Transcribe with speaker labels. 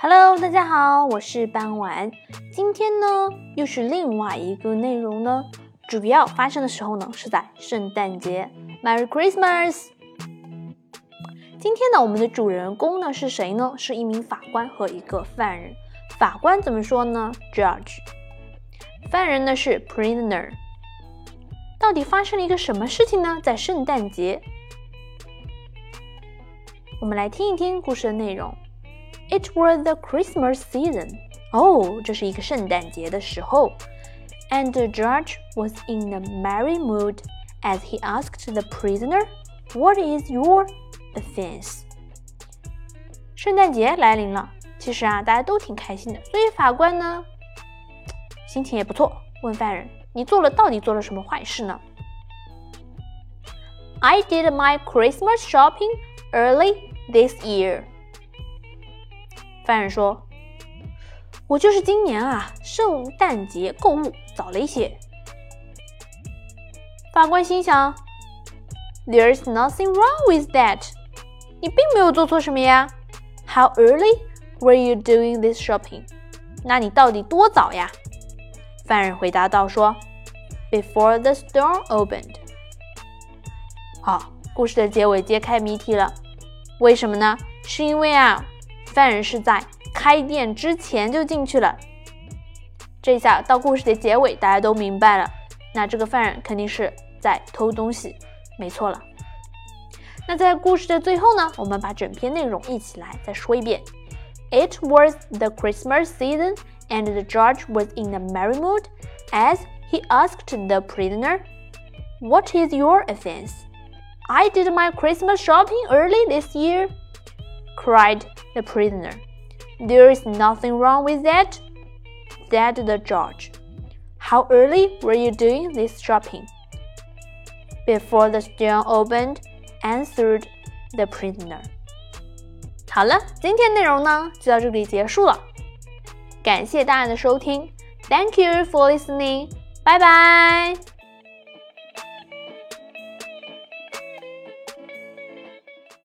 Speaker 1: Hello，大家好，我是傍晚。今天呢，又是另外一个内容呢，主要发生的时候呢，是在圣诞节。Merry Christmas！今天呢，我们的主人公呢是谁呢？是一名法官和一个犯人。法官怎么说呢？Judge。犯人呢是 Prisoner。到底发生了一个什么事情呢？在圣诞节，我们来听一听故事的内容。It was the Christmas season. 哦，这是一个圣诞节的时候。And the judge was in a merry mood as he asked the prisoner, "What is your offense?" 圣诞节来临了，其实啊，大家都挺开心的，所以法官呢，心情也不错，问犯人：“你做了到底做了什么坏事呢？”I did my Christmas shopping early this year. 犯人说：“我就是今年啊，圣诞节购物早了一些。”法官心想：“There's nothing wrong with that。你并没有做错什么呀。How early were you doing this shopping？那你到底多早呀？”犯人回答道：“说，Before the store opened。”好，故事的结尾揭开谜题了。为什么呢？是因为啊。犯人是在开店之前就进去了，这下到故事的结尾，大家都明白了。那这个犯人肯定是在偷东西，没错了。那在故事的最后呢，我们把整篇内容一起来再说一遍。It was the Christmas season, and the judge was in a merry mood as he asked the prisoner, "What is your offense?" I did my Christmas shopping early this year, cried the prisoner. There is nothing wrong with that, said the judge. How early were you doing this shopping? Before the store opened, answered the prisoner. 好了，今天内容呢就到这里结束了。感谢大家的收听，Thank you for listening. 拜拜。